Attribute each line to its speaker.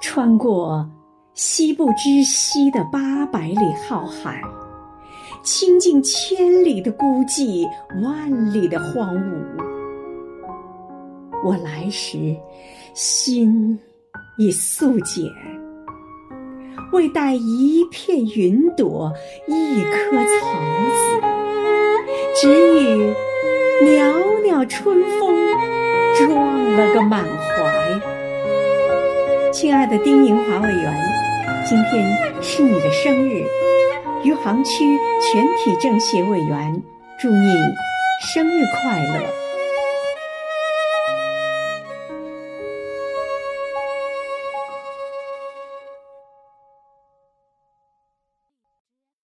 Speaker 1: 穿过西部之西的八百里浩瀚，倾尽千里的孤寂，万里的荒芜。我来时，心已素简，未带一片云朵，一颗草籽，只与袅袅春风撞了个满怀。亲爱的丁银华委员，今天是你的生日，余杭区全体政协委员祝你生日快乐。